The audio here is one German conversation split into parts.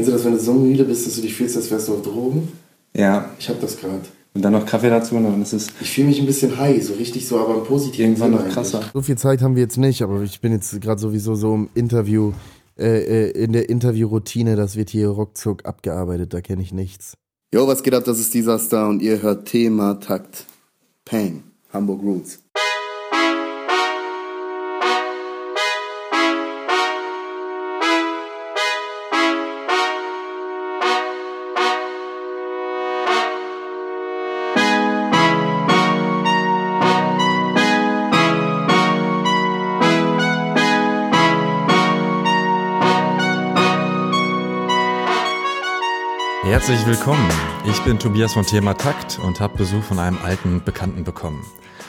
Kennst du das, wenn du so müde bist, dass du dich fühlst, als wärst du auf Drogen? Ja. Ich hab das gerade. Und dann noch Kaffee dazu und dann ist es Ich fühle mich ein bisschen high, so richtig so, aber im positiven irgendwann noch krasser. eigentlich. So viel Zeit haben wir jetzt nicht, aber ich bin jetzt gerade sowieso so im Interview, äh, äh, in der Interviewroutine, das wird hier ruckzuck abgearbeitet, da kenne ich nichts. Yo, was geht ab, das ist Disaster und ihr hört Thema Takt. Pang, Hamburg Roots. Herzlich willkommen. Ich bin Tobias von Thema Takt und habe Besuch von einem alten Bekannten bekommen.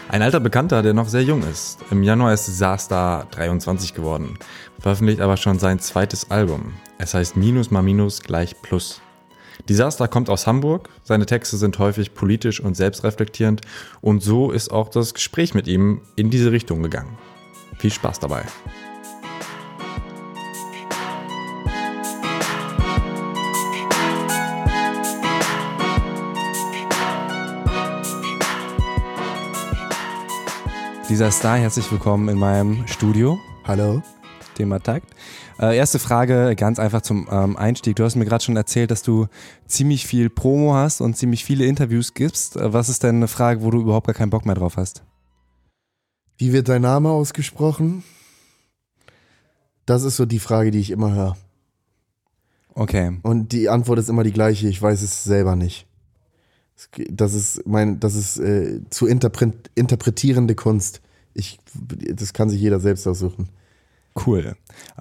Ein alter Bekannter, der noch sehr jung ist. Im Januar ist Sarstar 23 geworden, veröffentlicht aber schon sein zweites Album. Es heißt Minus mal Minus gleich Plus. Disaster kommt aus Hamburg, seine Texte sind häufig politisch und selbstreflektierend und so ist auch das Gespräch mit ihm in diese Richtung gegangen. Viel Spaß dabei. Dieser Star, herzlich willkommen in meinem Studio. Hallo? Thema Takt. Äh, erste Frage, ganz einfach zum ähm, Einstieg. Du hast mir gerade schon erzählt, dass du ziemlich viel Promo hast und ziemlich viele Interviews gibst. Äh, was ist denn eine Frage, wo du überhaupt gar keinen Bock mehr drauf hast? Wie wird dein Name ausgesprochen? Das ist so die Frage, die ich immer höre. Okay. Und die Antwort ist immer die gleiche, ich weiß es selber nicht. Das ist mein, das ist äh, zu interpret interpretierende Kunst. Ich, das kann sich jeder selbst aussuchen. Cool.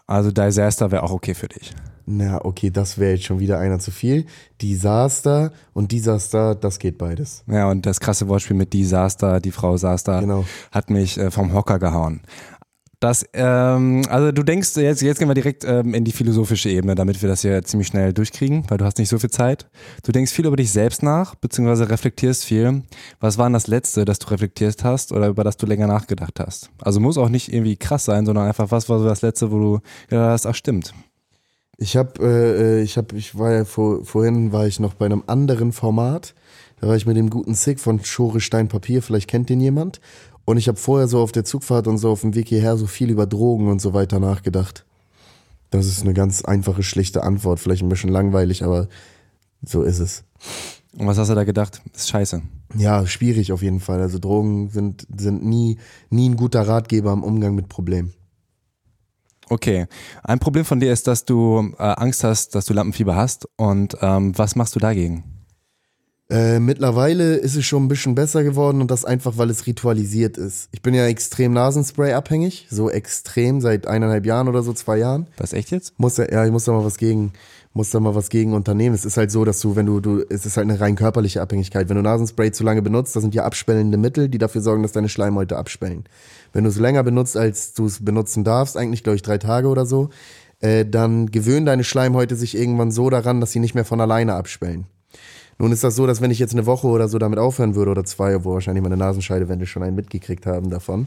Also Disaster wäre auch okay für dich. Na, okay, das wäre jetzt schon wieder einer zu viel. Disaster und Disaster, das geht beides. Ja, und das krasse Wortspiel mit Disaster, die Frau Saster, Genau. hat mich äh, vom Hocker gehauen. Das, ähm, also du denkst, jetzt, jetzt gehen wir direkt ähm, in die philosophische Ebene, damit wir das hier ziemlich schnell durchkriegen, weil du hast nicht so viel Zeit. Du denkst viel über dich selbst nach, beziehungsweise reflektierst viel. Was war denn das Letzte, das du reflektiert hast oder über das du länger nachgedacht hast? Also muss auch nicht irgendwie krass sein, sondern einfach, was war so das Letzte, wo du gedacht hast, ach stimmt. Ich habe, äh, ich habe, ich war ja vor, vorhin war ich noch bei einem anderen Format. Da war ich mit dem guten Sick von Schore Stein Papier. Vielleicht kennt den jemand. Und ich habe vorher so auf der Zugfahrt und so auf dem Weg hierher so viel über Drogen und so weiter nachgedacht. Das ist eine ganz einfache, schlichte Antwort. Vielleicht ein bisschen langweilig, aber so ist es. Und was hast du da gedacht? ist scheiße. Ja, schwierig auf jeden Fall. Also Drogen sind, sind nie, nie ein guter Ratgeber im Umgang mit Problemen. Okay. Ein Problem von dir ist, dass du äh, Angst hast, dass du Lampenfieber hast. Und ähm, was machst du dagegen? Äh, mittlerweile ist es schon ein bisschen besser geworden und das einfach, weil es ritualisiert ist. Ich bin ja extrem Nasenspray abhängig, so extrem seit eineinhalb Jahren oder so, zwei Jahren. Das echt jetzt? Muss da, ja, ich muss da mal was gegen, muss da mal was gegen unternehmen. Es ist halt so, dass du, wenn du, du, es ist halt eine rein körperliche Abhängigkeit. Wenn du Nasenspray zu lange benutzt, das sind ja abspellende Mittel, die dafür sorgen, dass deine Schleimhäute abspellen. Wenn du es länger benutzt, als du es benutzen darfst, eigentlich glaube ich drei Tage oder so, äh, dann gewöhnen deine Schleimhäute sich irgendwann so daran, dass sie nicht mehr von alleine abspellen. Nun ist das so, dass wenn ich jetzt eine Woche oder so damit aufhören würde oder zwei, wo wahrscheinlich meine Nasenscheidewände schon einen mitgekriegt haben davon.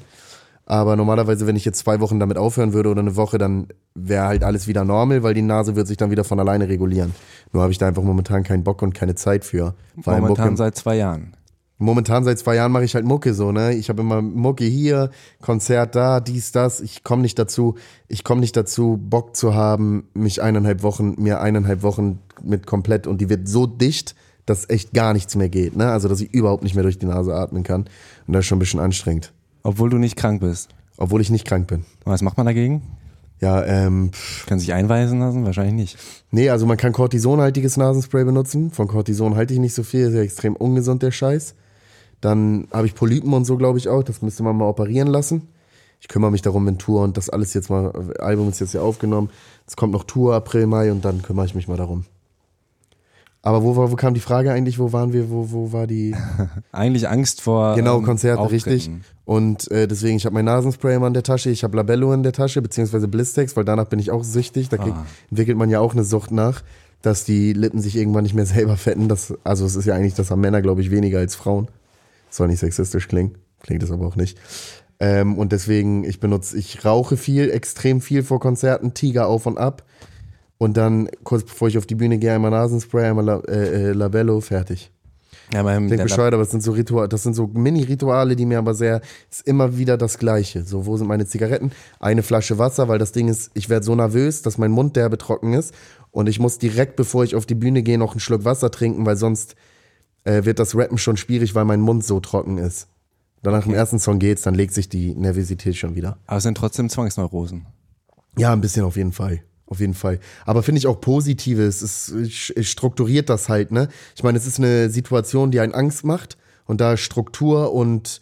Aber normalerweise, wenn ich jetzt zwei Wochen damit aufhören würde oder eine Woche, dann wäre halt alles wieder normal, weil die Nase wird sich dann wieder von alleine regulieren. Nur habe ich da einfach momentan keinen Bock und keine Zeit für. Weil Momentan Mucke, seit zwei Jahren. momentan seit zwei Jahren mache ich halt Mucke so, ne? Ich habe immer Mucke hier, Konzert da, dies, das. Ich komme nicht dazu, ich komme nicht dazu, Bock zu haben, mich eineinhalb Wochen, mir eineinhalb Wochen mit komplett und die wird so dicht, dass echt gar nichts mehr geht, ne? Also dass ich überhaupt nicht mehr durch die Nase atmen kann. Und das ist schon ein bisschen anstrengend. Obwohl du nicht krank bist. Obwohl ich nicht krank bin. Und was macht man dagegen? Ja, ähm, Kann sich einweisen lassen? Wahrscheinlich nicht. nee, also man kann Cortisonhaltiges Nasenspray benutzen. Von Cortison halte ich nicht so viel, ist ja extrem ungesund, der Scheiß. Dann habe ich Polypen und so, glaube ich, auch. Das müsste man mal operieren lassen. Ich kümmere mich darum, wenn Tour und das alles jetzt mal, Album ist jetzt ja aufgenommen. Es kommt noch Tour, April, Mai und dann kümmere ich mich mal darum. Aber wo, war, wo kam die Frage eigentlich? Wo waren wir? Wo, wo war die? Eigentlich Angst vor. Genau, ähm, Konzerte, Auftritten. richtig. Und äh, deswegen, ich habe mein Nasenspray immer in der Tasche, ich habe Labello in der Tasche, beziehungsweise Blistex, weil danach bin ich auch süchtig. Da krieg, Ah. entwickelt man ja auch eine Sucht nach, dass die Lippen sich irgendwann nicht mehr selber fetten. Das, also es ist ja eigentlich, das haben Männer, glaube ich, weniger als Frauen. Soll nicht sexistisch klingen, klingt es aber auch nicht. Ähm, und deswegen, ich benutze, ich rauche viel, extrem viel vor Konzerten, Tiger auf und ab. Und dann, kurz bevor ich auf die Bühne gehe, einmal Nasenspray, einmal La äh, äh, Labello, fertig. Ja, Denk der, bescheuert, aber es sind so Rituale, das sind so Mini-Rituale, die mir aber sehr, ist immer wieder das Gleiche. So, wo sind meine Zigaretten? Eine Flasche Wasser, weil das Ding ist, ich werde so nervös, dass mein Mund derbe trocken ist und ich muss direkt, bevor ich auf die Bühne gehe, noch einen Schluck Wasser trinken, weil sonst äh, wird das Rappen schon schwierig, weil mein Mund so trocken ist. Danach im ersten Song geht's, dann legt sich die Nervosität schon wieder. aber es sind trotzdem Zwangsneurosen. Ja, ein bisschen auf jeden Fall. Auf jeden Fall. Aber finde ich auch Positives. Es, es strukturiert das halt, ne? Ich meine, es ist eine Situation, die einen Angst macht. Und da ist Struktur und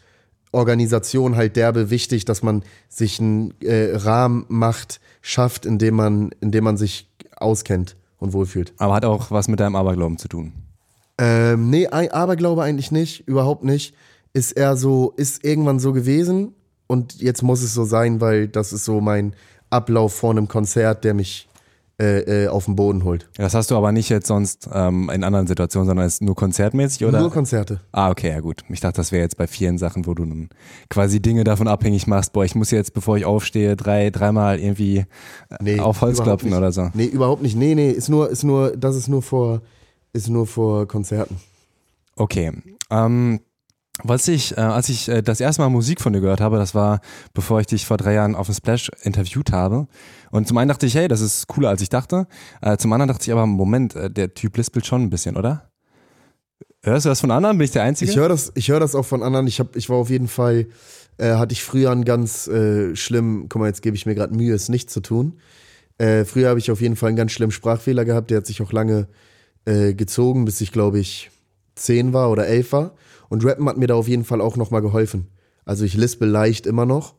Organisation halt derbe wichtig, dass man sich einen äh, Rahmen macht, schafft, indem man, indem man sich auskennt und wohlfühlt. Aber hat auch was mit deinem Aberglauben zu tun. Ähm, nee, Aberglaube eigentlich nicht, überhaupt nicht. Ist eher so, ist irgendwann so gewesen und jetzt muss es so sein, weil das ist so mein Ablauf vor einem Konzert, der mich äh, äh, auf den Boden holt. Das hast du aber nicht jetzt sonst ähm, in anderen Situationen, sondern ist nur konzertmäßig, oder? Nur Konzerte. Ah, okay, ja gut. Ich dachte, das wäre jetzt bei vielen Sachen, wo du dann quasi Dinge davon abhängig machst, boah, ich muss jetzt, bevor ich aufstehe, drei, dreimal irgendwie äh, Nee, auf Holz klopfen oder so. Nee, überhaupt nicht. Nee, nee, ist nur, ist nur, das ist nur vor, ist nur vor Konzerten. Okay. Ähm, was ich, äh, als ich äh, das erste Mal Musik von dir gehört habe, das war, bevor ich dich vor drei Jahren auf dem Splash interviewt habe. Und zum einen dachte ich, hey, das ist cooler, als ich dachte. Äh, zum anderen dachte ich aber, Moment, äh, der Typ lispelt schon ein bisschen, oder? Hörst du das von anderen? Bin ich der Einzige? Ich höre das, höre das auch von anderen. Ich hab, ich war auf jeden Fall, äh, hatte ich früher einen ganz äh, schlimm, guck mal, jetzt gebe ich mir gerade Mühe, es nicht zu tun. Früher habe ich auf jeden Fall einen ganz schlimmen Sprachfehler gehabt, der hat sich auch lange gezogen, bis ich glaube ich zehn war oder elf war. Und Rappen hat mir da auf jeden Fall auch nochmal geholfen. Also ich lispel leicht immer noch,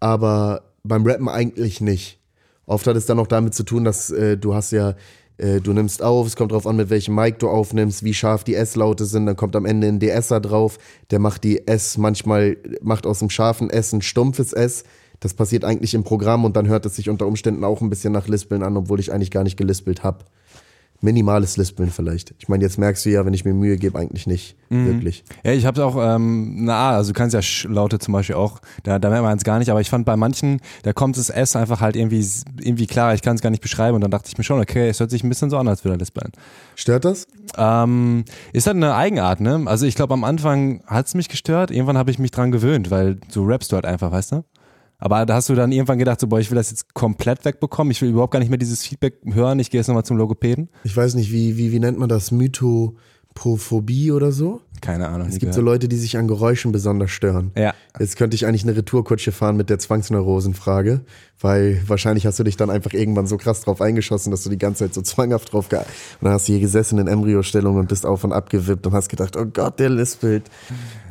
aber beim Rappen eigentlich nicht. Oft hat es dann auch damit zu tun, dass äh, du hast ja, äh, du nimmst auf, es kommt drauf an, mit welchem Mic du aufnimmst, wie scharf die S-Laute sind, dann kommt am Ende ein DSer drauf, der macht die S manchmal, macht aus dem scharfen S ein stumpfes S. Das passiert eigentlich im Programm und dann hört es sich unter Umständen auch ein bisschen nach Lispeln an, obwohl ich eigentlich gar nicht gelispelt habe. Minimales Lispeln vielleicht. Ich meine, jetzt merkst du ja, wenn ich mir Mühe gebe, eigentlich nicht wirklich. Ja, ich habe auch, ähm, na, also du kannst ja Sch Laute zum Beispiel auch, da, da merkt man es gar nicht, aber ich fand bei manchen, da kommt das S einfach halt irgendwie, irgendwie klar, ich kann es gar nicht beschreiben und dann dachte ich mir schon, okay, es hört sich ein bisschen so an, als würde er lispeln. Stört das? Ähm, ist halt eine Eigenart, ne? Also ich glaube, am Anfang hat es mich gestört, irgendwann habe ich mich dran gewöhnt, weil so rappst du halt einfach, weißt du? Aber da hast du dann irgendwann gedacht, so, boah, ich will das jetzt komplett wegbekommen, ich will überhaupt gar nicht mehr dieses Feedback hören, ich gehe jetzt nochmal zum Logopäden. Ich weiß nicht, wie, wie, wie nennt man das? Mythopophobie oder so? Keine Ahnung. Es gibt so gehört. Leute, die sich an Geräuschen besonders stören. Ja. Jetzt könnte ich eigentlich eine Retourkutsche fahren mit der Zwangsneurosenfrage, weil wahrscheinlich hast du dich dann einfach irgendwann so krass drauf eingeschossen, dass du die ganze Zeit so zwanghaft drauf ge... Und dann hast du hier gesessen in Embryostellung und bist auf und ab gewippt und hast gedacht, oh Gott, der lispelt.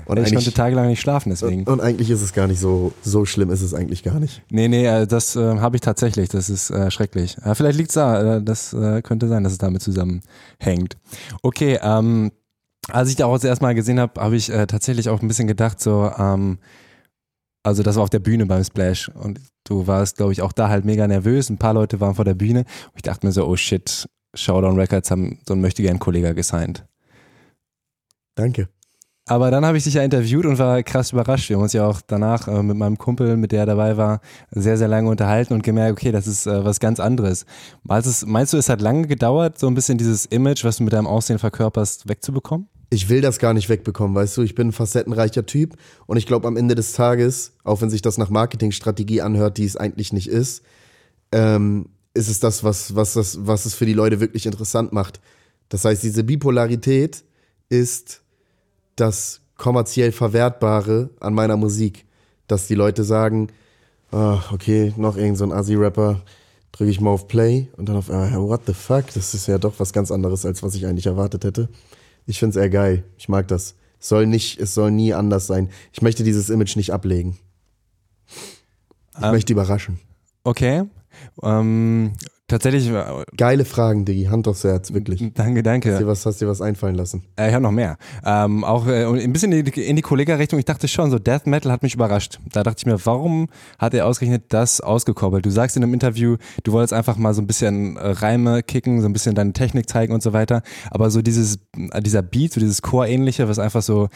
Und Ich konnte tagelang nicht schlafen, deswegen. und eigentlich ist es gar nicht so, so schlimm ist es eigentlich gar nicht. Nee, nee, äh, das äh, habe ich tatsächlich. Das ist äh, schrecklich. Äh, vielleicht liegt's da. Äh, das äh, könnte sein, dass es damit zusammenhängt. Okay, ähm, als ich da auch das erste Mal gesehen habe, habe ich tatsächlich auch ein bisschen gedacht, so, ähm, also das war auf der Bühne beim Splash und du warst, glaube ich, auch da halt mega nervös. Ein paar Leute waren vor der Bühne und ich dachte mir so, oh shit, Showdown Records haben so einen möchtegern Kollege gesigned. Danke. Aber dann habe ich dich ja interviewt und war krass überrascht. Wir haben uns ja auch danach äh, mit meinem Kumpel, mit der er dabei war, sehr, sehr lange unterhalten und gemerkt, okay, das ist äh, was ganz anderes. Meinst, es, meinst du, es hat lange gedauert, so ein bisschen dieses Image, was du mit deinem Aussehen verkörperst, wegzubekommen? ich will das gar nicht wegbekommen, weißt du, ich bin ein facettenreicher Typ und ich glaube am Ende des Tages, auch wenn sich das nach Marketingstrategie anhört, die es eigentlich nicht ist, ähm, ist es das, was, was, das, was es für die Leute wirklich interessant macht. Das heißt, diese Bipolarität ist das kommerziell Verwertbare an meiner Musik, dass die Leute sagen, ah, okay, noch irgend so ein Assi-Rapper, drücke ich mal auf Play und dann auf, ah, what the fuck, das ist ja doch was ganz anderes, als was ich eigentlich erwartet hätte. Ich find's eher geil. Ich mag das. Es soll nicht, es soll nie anders sein. Ich möchte dieses Image nicht ablegen. Ich Ähm. möchte überraschen. Okay. Ähm, tatsächlich, äh, Geile Fragen, Diggi. Hand aufs Herz, wirklich. danke, Hast danke. dir was, hast dir was einfallen lassen? Äh, ich habe noch mehr. Ähm, auch äh, ein bisschen in die, in die Kollega-Richtung. Ich dachte schon, so Death Metal hat mich überrascht. Da dachte ich mir, warum hat er ausgerechnet das ausgekoppelt? Du sagst in einem Interview, du wolltest einfach mal so ein bisschen äh, Reime kicken, so ein bisschen deine Technik zeigen und so weiter. Aber so dieses, äh, dieser Beat, so dieses Chor-ähnliche, was einfach so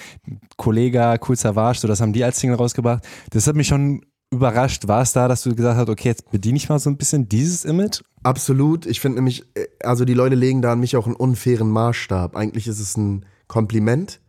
Kollega, Cool Savage, so das haben die als Single rausgebracht. Das hat mich schon überrascht? War es da, dass du gesagt hast, okay, jetzt bediene ich mal so ein bisschen dieses Image? Absolut. Ich finde nämlich, äh, also die Leute legen da an mich auch einen unfairen Maßstab. Eigentlich ist es ein Kompliment,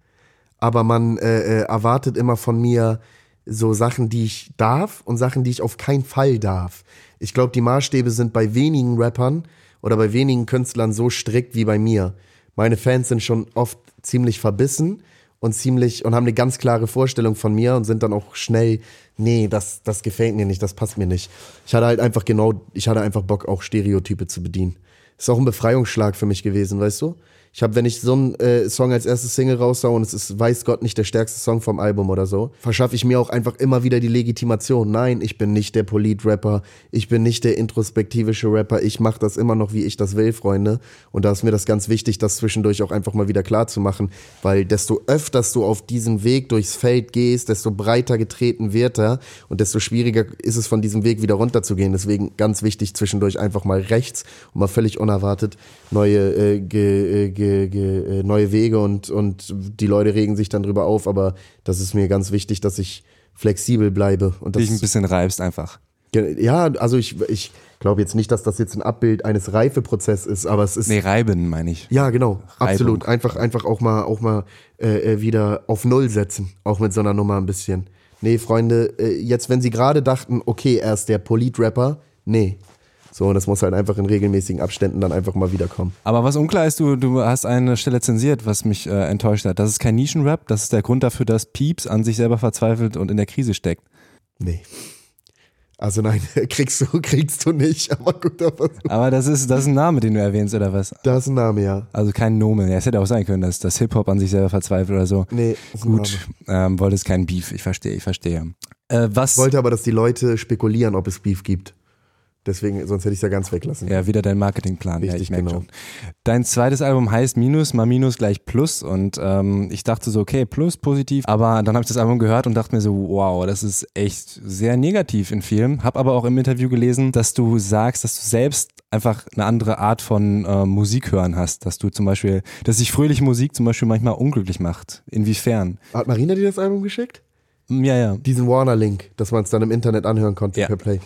aber man äh, äh, erwartet immer von mir so Sachen, die ich darf und Sachen, die ich auf keinen Fall darf. Ich glaube, die Maßstäbe sind bei wenigen Rappern oder bei wenigen Künstlern so strikt wie bei mir. Meine Fans sind schon oft ziemlich verbissen und ziemlich und haben eine ganz klare Vorstellung von mir und sind dann auch schnell, nee, das, das gefällt mir nicht, das passt mir nicht. Ich hatte halt einfach genau, ich hatte einfach Bock, auch Stereotype zu bedienen. Ist auch ein Befreiungsschlag für mich gewesen, weißt du? Ich habe, wenn ich so einen äh, Song als erstes Single raushau und es ist, weiß Gott, nicht der stärkste Song vom Album oder so, verschaffe ich mir auch einfach immer wieder die Legitimation. Nein, ich bin nicht der Polit-Rapper, ich bin nicht der introspektivische Rapper, ich mache das immer noch, wie ich das will, Freunde. Und da ist mir das ganz wichtig, das zwischendurch auch einfach mal wieder klar zu machen, weil desto öfters du auf diesen Weg durchs Feld gehst, desto breiter getreten wird er und desto schwieriger ist es, von diesem Weg wieder runterzugehen. Deswegen ganz wichtig, zwischendurch einfach mal rechts und mal völlig unerwartet neue äh, ge, äh, ge ge, äh, neue Wege und, und die Leute regen sich dann drüber auf, aber das ist mir ganz wichtig, dass ich flexibel bleibe. Und Dich ein bisschen reibst einfach. Ja, also ich, ich glaube jetzt nicht, dass das jetzt ein Abbild eines Reifeprozesses ist, aber es ist. Nee, reiben meine ich. Ja, genau. Reibung. Absolut. Einfach, einfach auch mal, auch mal äh, äh, wieder auf Null setzen. Auch mit so einer Nummer ein bisschen. Nee, Freunde, äh, jetzt, wenn sie gerade dachten, okay, er ist der Polit-Rapper, nee, so, und das muss halt einfach in regelmäßigen Abständen dann einfach mal wiederkommen. Aber was unklar ist, du, du hast eine Stelle zensiert, was mich äh, enttäuscht hat. Das ist kein Nischenrap, das ist der Grund dafür, dass Pieps an sich selber verzweifelt und in der Krise steckt. Nee. Also nein, kriegst du, kriegst du nicht, aber guter Versuch. Aber das ist, das ist ein Name, den du erwähnst, oder was? Das ist ein Name, ja. Also kein Nomen. Ja, es hätte auch sein können, dass das Hip-Hop an sich selber verzweifelt oder so. Nee, Gut, ähm, wolltest kein Beef, ich verstehe, ich verstehe. Äh, was? Ich wollte aber, dass die Leute spekulieren, ob es Beef gibt. Deswegen, sonst hätte ich es ja ganz weglassen. Ja, wieder dein Marketingplan. Richtig, ja, genau. Schon. Dein zweites Album heißt Minus, mal Minus gleich Plus und ähm, ich dachte so, okay, Plus, positiv. Aber dann habe ich das Album gehört und dachte mir so, wow, das ist echt sehr negativ in Film. Hab aber auch im Interview gelesen, dass du sagst, dass du selbst einfach eine andere Art von äh, Musik hören hast. Dass du zum Beispiel, dass sich fröhliche Musik zum Beispiel manchmal unglücklich macht. Inwiefern? Hat Marina dir das Album geschickt? Ja, ja. Diesen Warner-Link, dass man es dann im Internet anhören konnte ja. per Play.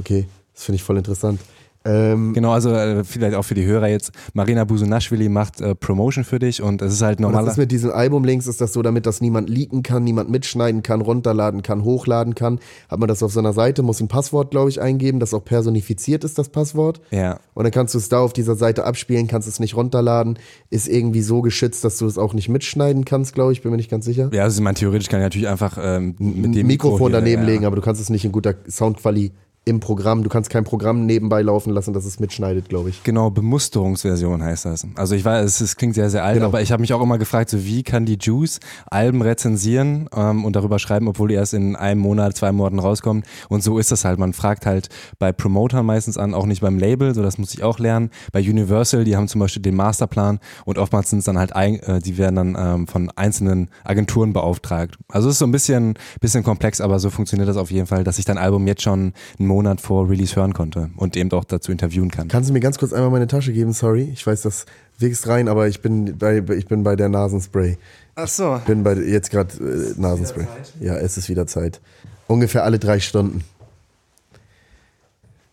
Okay. Das finde ich voll interessant. Ähm, genau, also äh, vielleicht auch für die Hörer jetzt. Marina Busunashvili macht äh, Promotion für dich und es ist halt normal. Das ist mit diesen Albumlinks ist das so, damit das niemand leaken kann, niemand mitschneiden kann, runterladen kann, hochladen kann. Hat man das auf seiner Seite, muss ein Passwort, glaube ich, eingeben, das auch personifiziert ist, das Passwort. Ja. Und dann kannst du es da auf dieser Seite abspielen, kannst es nicht runterladen, ist irgendwie so geschützt, dass du es auch nicht mitschneiden kannst, glaube ich, bin mir nicht ganz sicher. Ja, also man theoretisch kann natürlich einfach ähm, mit dem Mikrofon Mikro daneben ja. legen, aber du kannst es nicht in guter Soundqualität im Programm. Du kannst kein Programm nebenbei laufen lassen, das es mitschneidet, glaube ich. Genau, Bemusterungsversion heißt das. Also ich weiß, es klingt sehr, sehr alt, genau. aber ich habe mich auch immer gefragt, so wie kann die Juice Alben rezensieren ähm, und darüber schreiben, obwohl die erst in einem Monat, zwei Monaten rauskommen. Und so ist das halt. Man fragt halt bei Promotern meistens an, auch nicht beim Label, so das muss ich auch lernen. Bei Universal, die haben zum Beispiel den Masterplan und oftmals sind es dann halt, äh, die werden dann ähm, von einzelnen Agenturen beauftragt. Also es ist so ein bisschen, bisschen komplex, aber so funktioniert das auf jeden Fall, dass ich dein Album jetzt schon einen Monat vor Release hören konnte und eben auch dazu interviewen kann. Kannst du mir ganz kurz einmal meine Tasche geben? Sorry, ich weiß, das wächst rein, aber ich bin bei, ich bin bei der Nasenspray. Ach so. Ich bin bei jetzt gerade äh, Nasenspray. Ja, es ist wieder Zeit. Ungefähr alle drei Stunden.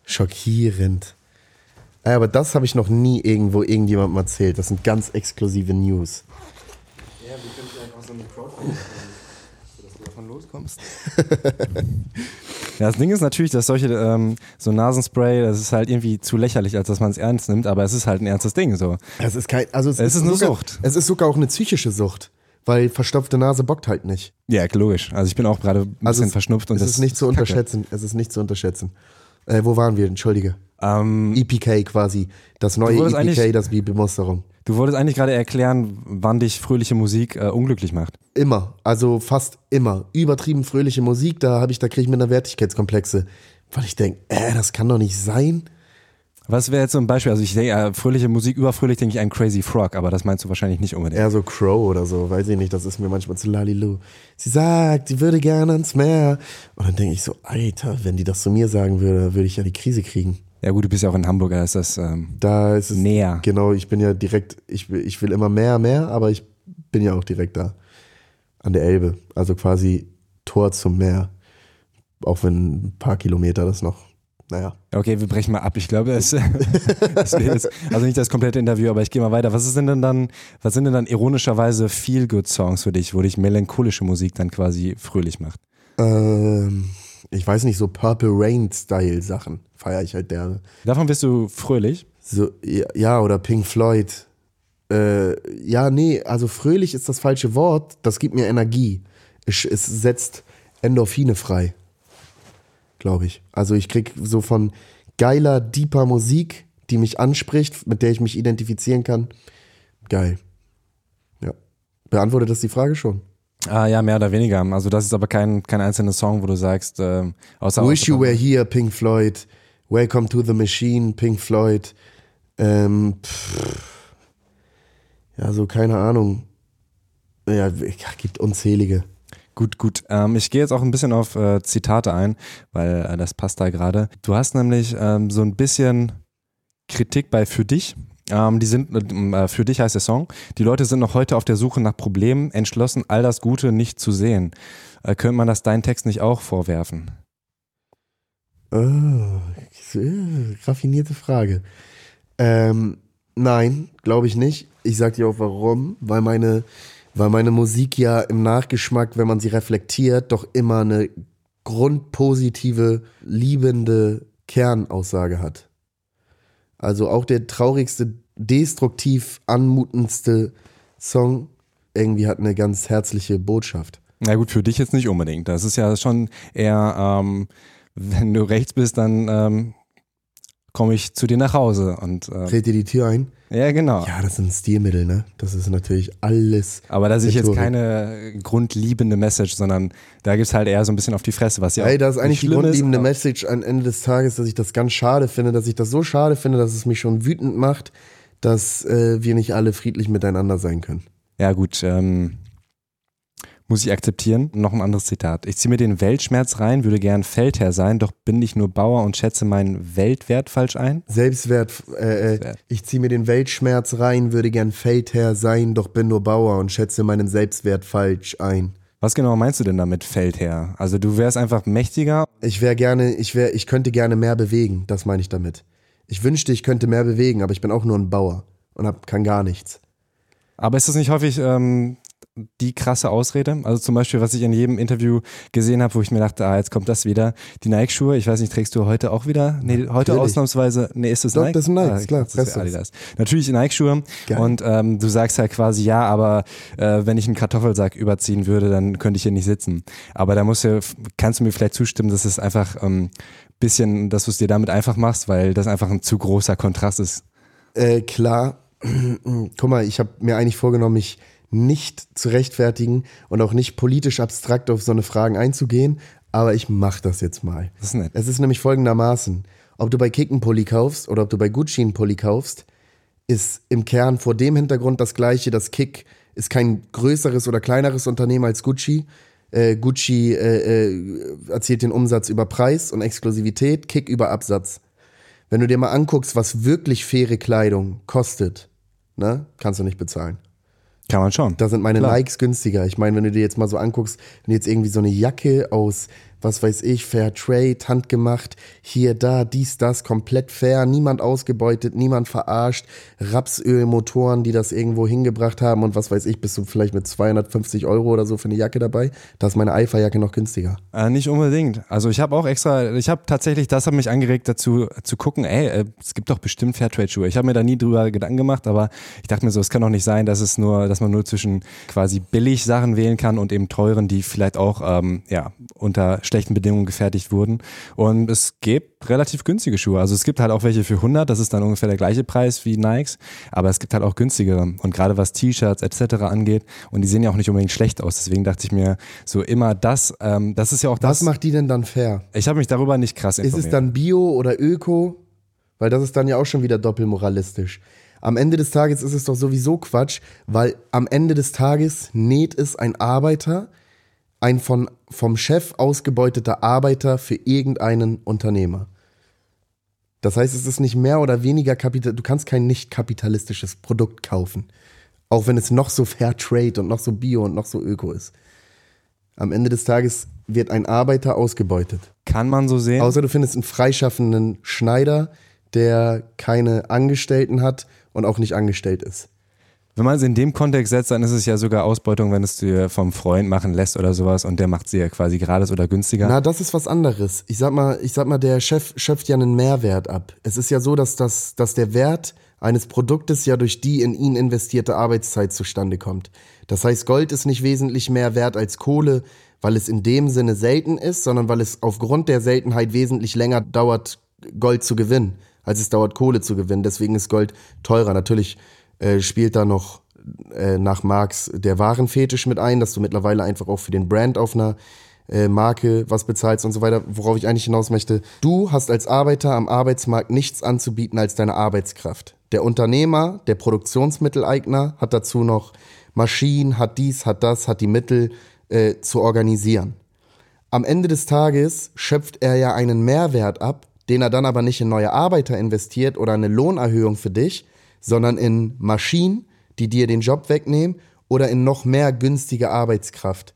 Schockierend. Ja, aber das habe ich noch nie irgendwo irgendjemandem erzählt. Das sind ganz exklusive News. Ja, wie könnte ich einfach so eine Crowdfunding loskommst? Ja, das Ding ist natürlich, dass solche, ähm, so Nasenspray, das ist halt irgendwie zu lächerlich, als dass man es ernst nimmt, aber es ist halt ein ernstes Ding, so. Es ist kein, also es, es ist, ist eine sogar, Sucht. Es ist sogar auch eine psychische Sucht. Weil verstopfte Nase bockt halt nicht. Ja, logisch. Also ich bin auch gerade ein also bisschen es, verschnupft und es das ist nicht zu unterschätzen. Es ist nicht zu unterschätzen. Äh, wo waren wir? Entschuldige. Ähm, EPK quasi. Das neue EPK, das wie Bemusterung. Du wolltest eigentlich gerade erklären, wann dich fröhliche Musik äh, unglücklich macht. Immer, also fast immer. Übertrieben fröhliche Musik, da habe ich, da kriege ich mir eine Wertigkeitskomplexe. Weil ich denke, äh, das kann doch nicht sein. Was wäre jetzt so ein Beispiel? Also ich denke, äh, fröhliche Musik, überfröhlich denke ich an Crazy Frog, aber das meinst du wahrscheinlich nicht unbedingt. Eher so Crow oder so, weiß ich nicht, das ist mir manchmal zu lalilu. Sie sagt, sie würde gerne ans Meer. Und dann denke ich so, Alter, wenn die das zu mir sagen würde, würde ich ja die Krise kriegen. Ja gut, du bist ja auch in Hamburg, da ist das ähm, da ist es, näher. Genau, ich bin ja direkt, ich, ich will immer mehr, mehr, aber ich bin ja auch direkt da. An der Elbe, also quasi Tor zum Meer. Auch wenn ein paar Kilometer das noch, naja. Okay, wir brechen mal ab. Ich glaube, es, es jetzt, also nicht das komplette Interview, aber ich gehe mal weiter. Was ist denn dann, was sind denn dann ironischerweise Feel-Good-Songs für dich, wo dich melancholische Musik dann quasi fröhlich macht? Ähm, ich weiß nicht, so Purple Rain-Style-Sachen feiere ich halt gerne. Davon bist du fröhlich? So, ja, oder Pink Floyd. Äh, ja, nee, also fröhlich ist das falsche Wort. Das gibt mir Energie. Es, es setzt Endorphine frei. Glaube ich. Also ich krieg so von geiler, deeper Musik, die mich anspricht, mit der ich mich identifizieren kann. Geil. Ja. Beantwortet das die Frage schon? Ah ja, mehr oder weniger. Also das ist aber kein, kein einzelner Song, wo du sagst, äh, außer Wish You Were Here, Pink Floyd. Welcome to the Machine, Pink Floyd. Ähm, ja, so keine Ahnung. Ja, gibt unzählige. Gut, gut. Ähm, ich gehe jetzt auch ein bisschen auf äh, Zitate ein, weil äh, das passt da gerade. Du hast nämlich ähm, so ein bisschen Kritik bei Für dich. Ähm, die sind, äh, für dich heißt der Song. Die Leute sind noch heute auf der Suche nach Problemen, entschlossen, all das Gute nicht zu sehen. Äh, könnte man das deinen Text nicht auch vorwerfen? Oh, raffinierte Frage. Ähm, nein, glaube ich nicht. Ich sag dir auch warum, weil meine, weil meine Musik ja im Nachgeschmack, wenn man sie reflektiert, doch immer eine grundpositive, liebende Kernaussage hat. Also auch der traurigste, destruktiv anmutendste Song irgendwie hat eine ganz herzliche Botschaft. Na gut, für dich jetzt nicht unbedingt. Das ist ja schon eher, ähm, wenn du rechts bist, dann ähm, komme ich zu dir nach Hause und äh, Dreht dir die Tür ein? ja genau. Ja, das sind Stilmittel, ne? Das ist natürlich alles. Aber da sehe ich jetzt keine grundliebende Message, sondern da gibt's halt eher so ein bisschen auf die Fresse, was ja Ey, das ist eigentlich die grundlegende aber- Message am Ende des Tages, dass ich das ganz schade finde, dass ich das so schade finde, dass es mich schon wütend macht, dass äh, wir nicht alle friedlich miteinander sein können. Ja, gut, ähm, muss ich akzeptieren. Noch ein anderes Zitat. Ich ziehe mir den Weltschmerz rein, würde gern Feldherr sein, doch bin ich nur Bauer und schätze meinen Weltwert falsch ein. Selbstwert, äh, äh, ich ziehe mir den Weltschmerz rein, würde gern Feldherr sein, doch bin nur Bauer und schätze meinen Selbstwert falsch ein. Was genau meinst du denn damit, Feldherr? Also du wärst einfach mächtiger. Ich wäre gerne, ich wäre, ich könnte gerne mehr bewegen, das meine ich damit. Ich wünschte, ich könnte mehr bewegen, aber ich bin auch nur ein Bauer und hab, kann gar nichts. Aber ist das nicht häufig ähm, die krasse Ausrede? Also zum Beispiel, was ich in jedem Interview gesehen habe, wo ich mir dachte, ah, jetzt kommt das wieder. Die Nike-Schuhe, ich weiß nicht, trägst du heute auch wieder? Nee, heute Natürlich. ausnahmsweise, nee, ist das Doch, Nike? das sind Nikes, Ah, ich klar, Das ist. Adidas. Natürlich Nike-Schuhe. Und ähm, du sagst halt quasi, ja, aber äh, wenn ich einen Kartoffelsack überziehen würde, dann könnte ich hier nicht sitzen. Aber da musst du, kannst du mir vielleicht zustimmen, dass es einfach ähm, bisschen, dass du es dir damit einfach machst, weil das einfach ein zu großer Kontrast ist. Äh, klar, guck mal, ich habe mir eigentlich vorgenommen, mich nicht zu rechtfertigen und auch nicht politisch abstrakt auf so eine Fragen einzugehen, aber ich mach das jetzt mal. Das ist nett. Es ist nämlich folgendermaßen, ob du bei Kick einen Pulli kaufst oder ob du bei Gucci einen Pulli kaufst, ist im Kern vor dem Hintergrund das gleiche, dass Kick ist kein größeres oder kleineres Unternehmen als Gucci. Äh, Gucci äh, äh, erzielt den Umsatz über Preis und Exklusivität, Kick über Absatz. Wenn du dir mal anguckst, was wirklich faire Kleidung kostet, ne, kannst du nicht bezahlen. Kann man schon. Da sind meine Klar. Likes günstiger. Ich meine, wenn du dir jetzt mal so anguckst, wenn du jetzt irgendwie so eine Jacke aus, was weiß ich, Fair Trade, handgemacht, hier, da, dies, das, komplett fair, niemand ausgebeutet, niemand verarscht, Rapsölmotoren, die das irgendwo hingebracht haben und was weiß ich, bist du vielleicht mit 250 Euro oder so für eine Jacke dabei. Da ist meine Eiferjacke noch günstiger. Äh, nicht unbedingt. Also ich habe auch extra, ich habe tatsächlich, das hat mich angeregt dazu zu gucken, ey, äh, es gibt doch bestimmt Fairtrade-Schuhe. Ich habe mir da nie drüber Gedanken gemacht, aber ich dachte mir so, es kann doch nicht sein, dass es nur, dass man nur zwischen quasi billig Sachen wählen kann und eben teuren, die vielleicht auch ähm, ja, unter schlechten Bedingungen gefertigt wurden. Und es gibt relativ günstige Schuhe. Also es gibt halt auch welche für 100, das ist dann ungefähr der gleiche Preis wie Nikes, aber es gibt halt auch günstigere. Und gerade was T-Shirts etc. angeht, und die sehen ja auch nicht unbedingt schlecht aus. Deswegen dachte ich mir, so immer das, ähm, das ist ja auch das. Was macht die denn dann fair? Ich habe mich darüber nicht krass Ist informiert. es dann Bio oder Öko? Weil das ist dann ja auch schon wieder doppelmoralistisch. Am Ende des Tages ist es doch sowieso Quatsch, weil am Ende des Tages näht es ein Arbeiter, ein von, vom Chef ausgebeuteter Arbeiter für irgendeinen Unternehmer. Das heißt, es ist nicht mehr oder weniger kapital. Du kannst kein nicht kapitalistisches Produkt kaufen. Auch wenn es noch so Fair Trade und noch so Bio und noch so Öko ist. Am Ende des Tages wird ein Arbeiter ausgebeutet. Kann man so sehen? Außer du findest einen freischaffenden Schneider, der keine Angestellten hat und auch nicht angestellt ist. Wenn man es in dem Kontext setzt, dann ist es ja sogar Ausbeutung, wenn es dir vom Freund machen lässt oder sowas und der macht sie ja quasi gratis oder günstiger. Na, das ist was anderes. Ich sag mal, ich sag mal, der Chef schöpft ja einen Mehrwert ab. Es ist ja so, dass, das, dass der Wert eines Produktes ja durch die in ihn investierte Arbeitszeit zustande kommt. Das heißt, Gold ist nicht wesentlich mehr wert als Kohle, weil es in dem Sinne selten ist, sondern weil es aufgrund der Seltenheit wesentlich länger dauert, Gold zu gewinnen, als es dauert, Kohle zu gewinnen. Deswegen ist Gold teurer. Natürlich äh, spielt da noch äh, nach Marx der Warenfetisch mit ein, dass du mittlerweile einfach auch für den Brand auf einer äh, Marke was bezahlst und so weiter. Worauf ich eigentlich hinaus möchte, du hast als Arbeiter am Arbeitsmarkt nichts anzubieten als deine Arbeitskraft. Der Unternehmer, der Produktionsmitteleigner hat dazu noch Maschinen, hat dies, hat das, hat die Mittel äh, zu organisieren. Am Ende des Tages schöpft er ja einen Mehrwert ab, den er dann aber nicht in neue Arbeiter investiert oder eine Lohnerhöhung für dich, sondern in Maschinen, die dir den Job wegnehmen oder in noch mehr günstige Arbeitskraft.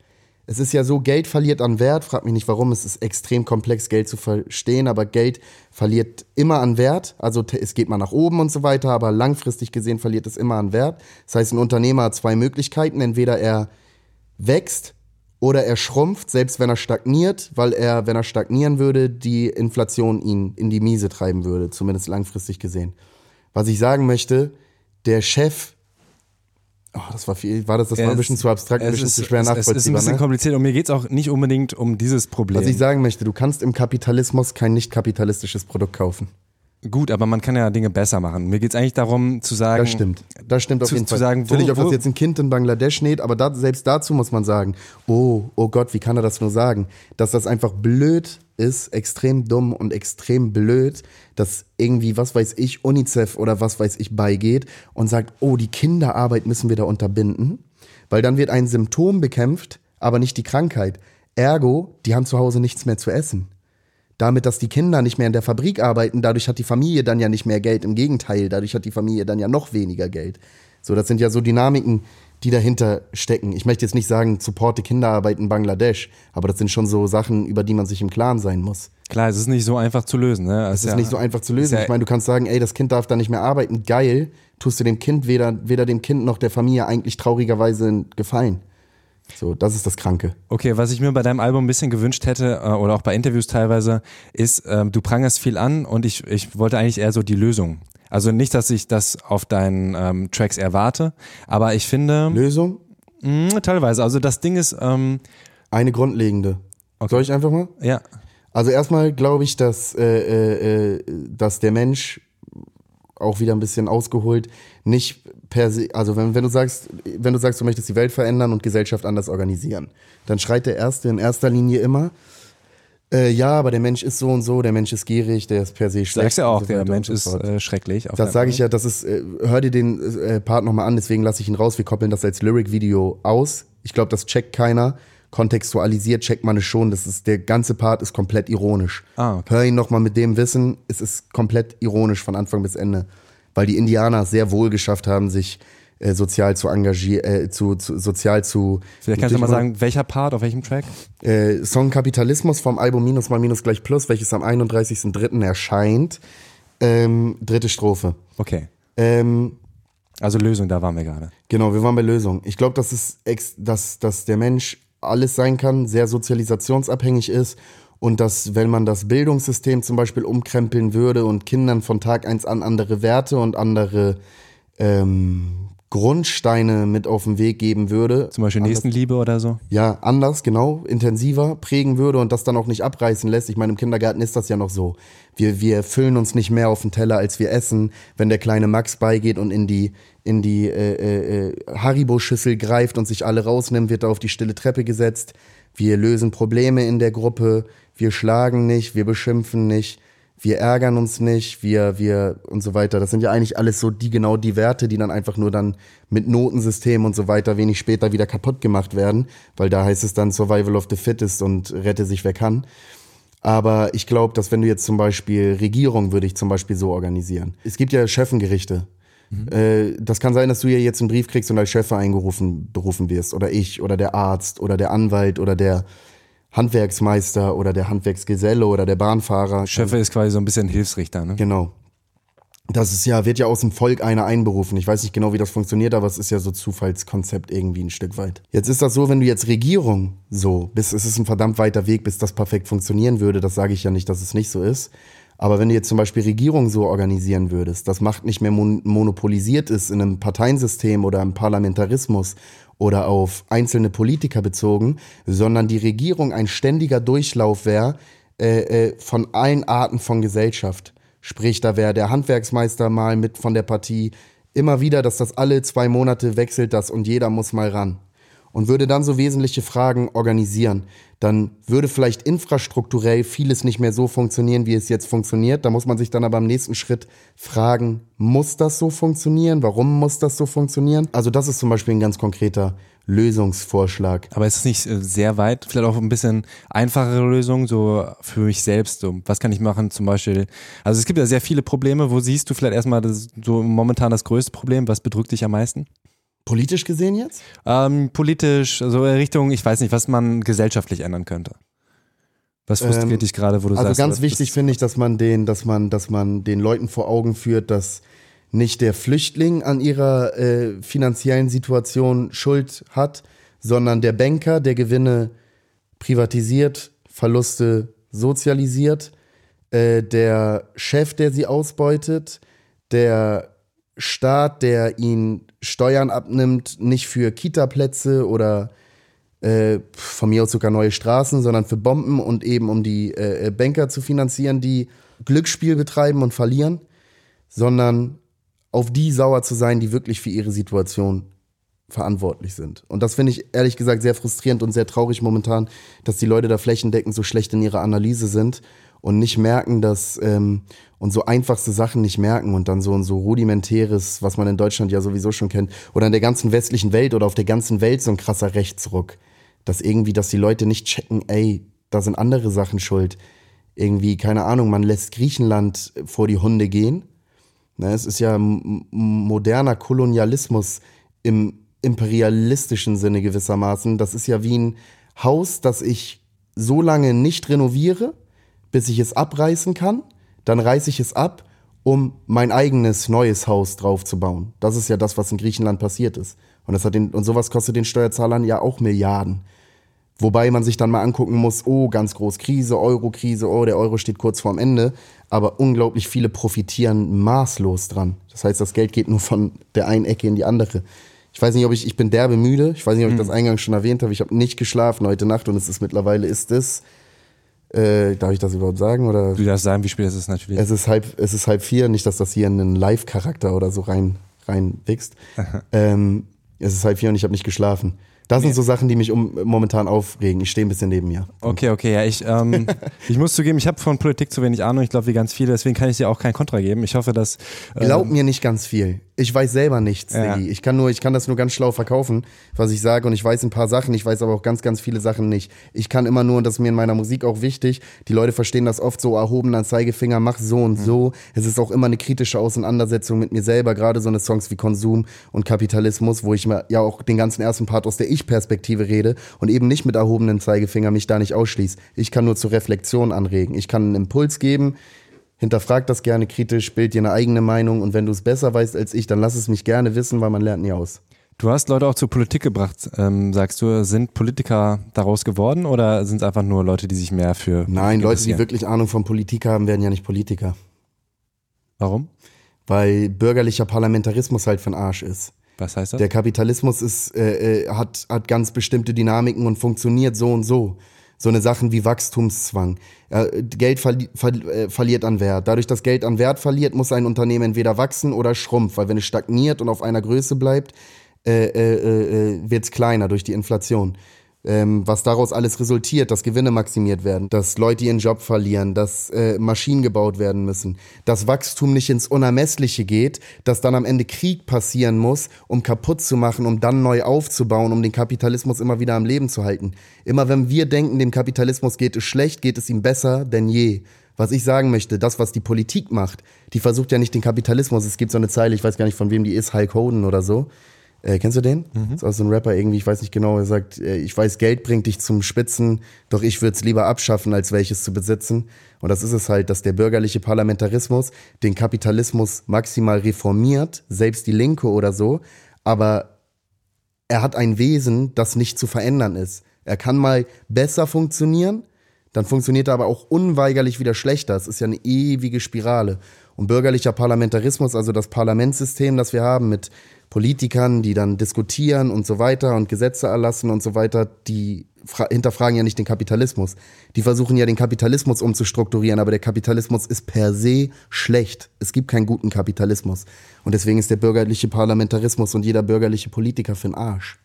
Es ist ja so, Geld verliert an Wert, frag mich nicht warum, es ist extrem komplex, Geld zu verstehen, aber Geld verliert immer an Wert, also es geht mal nach oben und so weiter, aber langfristig gesehen verliert es immer an Wert. Das heißt, ein Unternehmer hat zwei Möglichkeiten, entweder er wächst oder er schrumpft, selbst wenn er stagniert, weil er, wenn er stagnieren würde, die Inflation ihn in die Miese treiben würde, zumindest langfristig gesehen. Was ich sagen möchte, der Chef Oh, das war viel. War das, das Ja, war ein es- bisschen zu abstrakt, ein es bisschen ist, zu schwer es, es nachvollziehbar. ist ein bisschen ne? kompliziert und mir geht es auch nicht unbedingt um dieses Problem. Was ich sagen möchte, du kannst im Kapitalismus kein nicht kapitalistisches Produkt kaufen. Gut, aber man kann ja Dinge besser machen. Mir geht es eigentlich darum zu sagen, Das stimmt. Das stimmt auf zu- jeden zu Fall. sagen, wo- nicht, ob das jetzt ein Kind in Bangladesch näht, aber da, selbst dazu muss man sagen, oh, oh Gott, wie kann er das nur sagen? Dass das einfach blöd ist, extrem dumm und extrem blöd, dass irgendwie, was weiß ich, UNICEF oder was weiß ich beigeht und sagt, oh, die Kinderarbeit müssen wir da unterbinden, weil dann wird ein Symptom bekämpft, aber nicht die Krankheit. Ergo, die haben zu Hause nichts mehr zu essen damit, dass die Kinder nicht mehr in der Fabrik arbeiten, dadurch hat die Familie dann ja nicht mehr Geld. Im Gegenteil, dadurch hat die Familie dann ja noch weniger Geld. So, das sind ja so Dynamiken, die dahinter stecken. Ich möchte jetzt nicht sagen, supporte Kinderarbeit in Bangladesch, aber das sind schon so Sachen, über die man sich im Klaren sein muss. klar, es ist nicht so einfach zu lösen. Ne? Es ist nicht so einfach zu lösen. ja- ich meine, du kannst sagen, ey, das Kind darf da nicht mehr arbeiten. Geil, tust du dem Kind weder, weder dem Kind noch der Familie eigentlich traurigerweise einen Gefallen. So, das ist das Kranke. Okay, was ich mir bei deinem Album ein bisschen gewünscht hätte, äh, oder auch bei Interviews teilweise, ist, ähm, du prangerst viel an und ich, ich wollte eigentlich eher so die Lösung. Also nicht, dass ich das auf deinen ähm, Tracks erwarte, aber ich finde, Lösung? mh, teilweise, also das Ding ist, ähm, Eine grundlegende. Soll ich einfach mal? ja, Also erstmal glaube ich, dass, äh, äh, äh, dass der Mensch auch wieder ein bisschen ausgeholt, nicht per se, also wenn, wenn du sagst, wenn du sagst, du möchtest die Welt verändern und Gesellschaft anders organisieren, dann schreit der Erste in erster Linie immer, äh, ja, aber der Mensch ist so und so, der Mensch ist gierig, der ist per se schlecht. sagst ja auch, so der Mensch ist äh, schrecklich. Das sage ich ja, das ist, äh, hör dir den äh, Part nochmal an, deswegen lasse ich ihn raus. Wir koppeln das als Lyric-Video aus. Ich glaube, das checkt keiner. Kontextualisiert checkt man es schon. Das ist, der ganze Part ist komplett ironisch. Ah, okay. Hör ihn nochmal mit dem Wissen, es ist komplett ironisch von Anfang bis Ende. Weil die Indianer sehr wohl geschafft haben, sich äh, sozial zu engagieren, äh, zu, zu, sozial zu. Vielleicht kannst du mal sagen, welcher Part, auf welchem Track? äh, Song Kapitalismus vom Album Minus mal Minus gleich Plus, welches am 31.03. erscheint. Ähm, dritte Strophe. Okay. Ähm, Also Lösung, da waren wir gerade. Genau, wir waren bei Lösung. Ich glaube, dass es ex dass, dass der Mensch alles sein kann, sehr sozialisationsabhängig ist und dass, wenn man das Bildungssystem zum Beispiel umkrempeln würde und Kindern von Tag eins an andere Werte und andere ähm, Grundsteine mit auf den Weg geben würde, Zum Beispiel Nächstenliebe oder so. ja, anders, genau, intensiver prägen würde und das dann auch nicht abreißen lässt. Ich meine, im Kindergarten ist das ja noch so. Wir, wir füllen uns nicht mehr auf den Teller, als wir essen. Wenn der kleine Max beigeht und in die, in die äh, äh, äh, Haribo-Schüssel greift und sich alle rausnimmt, wird er auf die stille Treppe gesetzt. Wir lösen Probleme in der Gruppe. Wir schlagen nicht, wir beschimpfen nicht. Wir ärgern uns nicht, wir, wir und so weiter. Das sind ja eigentlich alles so die genau die Werte, die dann einfach nur dann mit Notensystem und so weiter wenig später wieder kaputt gemacht werden, weil da heißt es dann Survival of the Fittest und rette sich wer kann. Aber ich glaube, dass wenn du jetzt zum Beispiel Regierung würde ich zum Beispiel so organisieren. Es gibt ja Chefengerichte. Äh, Das kann sein, dass du ja jetzt einen Brief kriegst und als Chef eingerufen berufen wirst oder ich oder der Arzt oder der Anwalt oder der Handwerksmeister oder der Handwerksgeselle oder der Bahnfahrer. Schöffe ist quasi so ein bisschen Hilfsrichter, ne? Genau. Das ist ja, wird ja aus dem Volk einer einberufen. Ich weiß nicht genau, wie das funktioniert, aber es ist ja so Zufallskonzept irgendwie ein Stück weit. Jetzt ist das so, wenn du jetzt Regierung so, bis es ist ein verdammt weiter Weg, bis das perfekt funktionieren würde. Das sage ich ja nicht, dass es nicht so ist. Aber wenn du jetzt zum Beispiel Regierung so organisieren würdest, dass Macht nicht mehr mon monopolisiert ist in einem Parteiensystem oder im Parlamentarismus oder auf einzelne Politiker bezogen, sondern die Regierung ein ständiger Durchlauf wäre äh, äh, von allen Arten von Gesellschaft Sprich, da wäre der Handwerksmeister mal mit von der Partie. Immer wieder, dass das alle zwei Monate wechselt das und jeder muss mal ran. Und würde dann so wesentliche Fragen organisieren, dann würde vielleicht infrastrukturell vieles nicht mehr so funktionieren, wie es jetzt funktioniert. Da muss man sich dann aber im nächsten Schritt fragen, muss das so funktionieren? Warum muss das so funktionieren? Also das ist zum Beispiel ein ganz konkreter Lösungsvorschlag. Aber ist es nicht äh, sehr weit? Vielleicht auch ein bisschen einfachere Lösung, so für mich selbst. So, was kann ich machen? Zum Beispiel, also es gibt ja sehr viele Probleme. Wo siehst du vielleicht erstmal das, so momentan das größte Problem? Was bedrückt dich am meisten? Politisch gesehen jetzt? Ähm, politisch, so in Richtung, ich weiß nicht, was man gesellschaftlich ändern könnte. Was frustriert ähm, dich gerade, wo du also sagst? Also ganz wichtig finde ich, dass man den, dass man, dass man den Leuten vor Augen führt, dass nicht der Flüchtling an ihrer äh, finanziellen Situation Schuld hat, sondern der Banker, der Gewinne privatisiert, Verluste sozialisiert, äh, der Chef, der sie ausbeutet, der Staat, der ihn Steuern abnimmt, nicht für Kita-Plätze oder äh, von mir aus sogar neue Straßen, sondern für Bomben und eben um die äh, Banker zu finanzieren, die Glücksspiel betreiben und verlieren, sondern auf die sauer zu sein, die wirklich für ihre Situation verantwortlich sind. Und das finde ich ehrlich gesagt sehr frustrierend und sehr traurig momentan, dass die Leute da flächendeckend so schlecht in ihrer Analyse sind und nicht merken, dass ähm, und so einfachste Sachen nicht merken und dann so ein so rudimentäres, was man in Deutschland ja sowieso schon kennt, oder in der ganzen westlichen Welt oder auf der ganzen Welt so ein krasser Rechtsruck, dass irgendwie, dass die Leute nicht checken, ey, da sind andere Sachen schuld. Irgendwie, keine Ahnung, man lässt Griechenland vor die Hunde gehen Ne, es ist ja moderner Kolonialismus im imperialistischen Sinne gewissermaßen. Das ist ja wie ein Haus, das ich so lange nicht renoviere, bis ich es abreißen kann. Dann reiße ich es ab, um mein eigenes neues Haus drauf zu bauen. Das ist ja das, was in Griechenland passiert ist. Und, das hat den, und sowas kostet den Steuerzahlern ja auch Milliarden. Wobei man sich dann mal angucken muss, oh, ganz groß Krise, Euro-Krise, oh, der Euro steht kurz vorm Ende. Aber unglaublich viele profitieren maßlos dran. Das heißt, das Geld geht nur von der einen Ecke in die andere. Ich weiß nicht, ob ich, ich bin derbe müde. Ich weiß nicht, ob ich das hm. eingangs schon erwähnt habe. Ich habe nicht geschlafen heute Nacht und es ist mittlerweile, ist es, äh, darf ich das überhaupt sagen? Oder? Du darfst sagen, wie spät es ist natürlich. Es ist halb, es ist halb vier, nicht, dass das hier in einen Live-Charakter oder so rein, reinwächst. ähm, es ist halb vier und ich habe nicht geschlafen. Das sind so Sachen, die mich um, momentan aufregen. Ich stehe ein bisschen neben mir. Okay, okay, ja, ich, ähm, ich muss zugeben, ich habe von Politik zu wenig Ahnung. Ich glaube, wie ganz viele, deswegen kann ich dir auch kein Kontra geben. Ich hoffe, dass. Ähm, Glaub mir nicht ganz viel. Ich weiß selber nichts, ja. Ich kann nur, ich kann das nur ganz schlau verkaufen, was ich sage. Und ich weiß ein paar Sachen, ich weiß aber auch ganz, ganz viele Sachen nicht. Ich kann immer nur, und das ist mir in meiner Musik auch wichtig, die Leute verstehen das oft so erhoben an Zeigefinger, mach so und mhm. so. Es ist auch immer eine kritische Auseinandersetzung mit mir selber, gerade so eine Songs wie Konsum und Kapitalismus, wo ich mir ja auch den ganzen ersten Part aus der Ich-Perspektive rede und eben nicht mit erhobenen Zeigefinger mich da nicht ausschließe. Ich kann nur zur Reflexion anregen. Ich kann einen Impuls geben, Hinterfrag das gerne kritisch, bild dir eine eigene Meinung und wenn du es besser weißt als ich, dann lass es mich gerne wissen, weil man lernt nie aus. Du hast Leute auch zur Politik gebracht. Ähm, sagst du, sind Politiker daraus geworden oder sind es einfach nur Leute, die sich mehr für. Nein, Leute, die wirklich Ahnung von Politik haben, werden ja nicht Politiker. Warum? Weil bürgerlicher Parlamentarismus halt für den Arsch ist. Was heißt das? Der Kapitalismus ist, äh, äh hat, hat ganz bestimmte Dynamiken und funktioniert so und so so eine Sachen wie Wachstumszwang. Geld verli ver äh, verliert an Wert. Dadurch, dass Geld an Wert verliert, muss ein Unternehmen entweder wachsen oder schrumpfen, weil wenn es stagniert und auf einer Größe bleibt, äh, äh, äh, wird es kleiner durch die Inflation ähm, was daraus alles resultiert, dass Gewinne maximiert werden, dass Leute ihren Job verlieren, dass äh, Maschinen gebaut werden müssen, dass Wachstum nicht ins Unermessliche geht, dass dann am Ende Krieg passieren muss, um kaputt zu machen, um dann neu aufzubauen, um den Kapitalismus immer wieder am Leben zu halten. Immer wenn wir denken, dem Kapitalismus geht es schlecht, geht es ihm besser denn je. Was ich sagen möchte, das, was die Politik macht, die versucht ja nicht den Kapitalismus. Es gibt so eine Zeile, ich weiß gar nicht von wem die ist, Hulk Hoden oder so Äh, kennst du den? Mhm. Das ist auch so ein Rapper irgendwie, ich weiß nicht genau, er sagt, äh, ich weiß, Geld bringt dich zum Spitzen, doch ich würde es lieber abschaffen, als welches zu besitzen. Und das ist es halt, dass der bürgerliche Parlamentarismus den Kapitalismus maximal reformiert, selbst die Linke oder so, aber er hat ein Wesen, das nicht zu verändern ist. Er kann mal besser funktionieren, dann funktioniert er aber auch unweigerlich wieder schlechter. Es ist ja eine ewige Spirale. Und bürgerlicher Parlamentarismus, also das Parlamentssystem, das wir haben mit Politikern, die dann diskutieren und so weiter und Gesetze erlassen und so weiter, die hinterfragen ja nicht den Kapitalismus. Die versuchen ja den Kapitalismus umzustrukturieren, aber der Kapitalismus ist per se schlecht. Es gibt keinen guten Kapitalismus. Und deswegen ist der bürgerliche Parlamentarismus und jeder bürgerliche Politiker für den Arsch.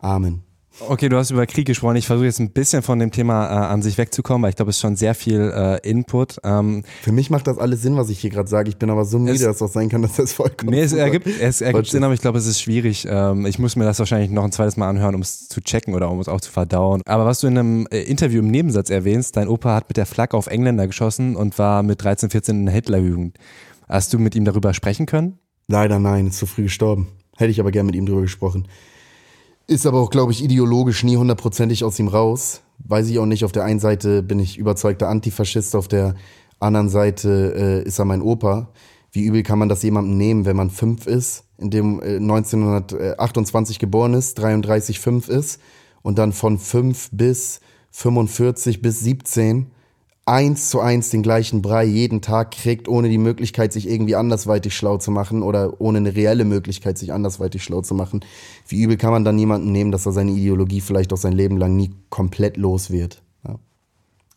Amen. Okay, du hast über Krieg gesprochen. Ich versuche jetzt ein bisschen von dem Thema äh, an sich wegzukommen, weil ich glaube, es ist schon sehr viel äh, Input. Ähm, Für mich macht das alles Sinn, was ich hier gerade sage. Ich bin aber so müde, dass es auch sein kann, dass das vollkommen. Nee, es ergibt, es ergibt Sinn, aber ich glaube, es ist schwierig. Ähm, ich muss mir das wahrscheinlich noch ein zweites Mal anhören, um es zu checken oder um es auch zu verdauen. Aber was du in einem äh, Interview im Nebensatz erwähnst, dein Opa hat mit der Flak auf Engländer geschossen und war mit 13, 14 in der Hitlerjugend. Hast du mit ihm darüber sprechen können? Leider nein, ist zu früh gestorben. Hätte ich aber gern mit ihm darüber gesprochen. Ist aber auch, glaube ich, ideologisch nie hundertprozentig aus ihm raus. Weiß ich auch nicht. Auf der einen Seite bin ich überzeugter Antifaschist, auf der anderen Seite äh, ist er mein Opa. Wie übel kann man das jemandem nehmen, wenn man fünf ist, in dem äh, 1928 geboren ist, 33 fünf ist und dann von fünf bis 45 bis 17 eins zu eins den gleichen Brei jeden Tag kriegt, ohne die Möglichkeit, sich irgendwie andersweitig schlau zu machen oder ohne eine reelle Möglichkeit, sich andersweitig schlau zu machen. Wie übel kann man dann jemanden nehmen, dass er seine Ideologie vielleicht auch sein Leben lang nie komplett los wird? Ja.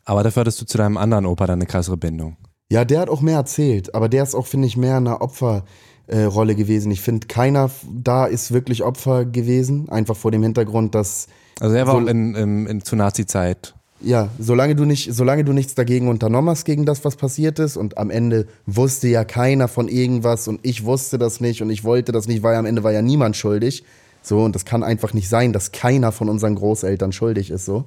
Aber dafür hattest du zu deinem anderen Opa dann eine krassere Bindung. Ja, der hat auch mehr erzählt, aber der ist auch, finde ich, mehr in einer Opferrolle gewesen. Ich finde, keiner da ist wirklich Opfer gewesen, einfach vor dem Hintergrund, dass. Also er war so, auch in, in, in, zur Nazi-Zeit ja, solange du nicht, solange du nichts dagegen unternommen hast gegen das, was passiert ist, und am Ende wusste ja keiner von irgendwas und ich wusste das nicht und ich wollte das nicht, weil am Ende war ja niemand schuldig. So, und das kann einfach nicht sein, dass keiner von unseren Großeltern schuldig ist, so.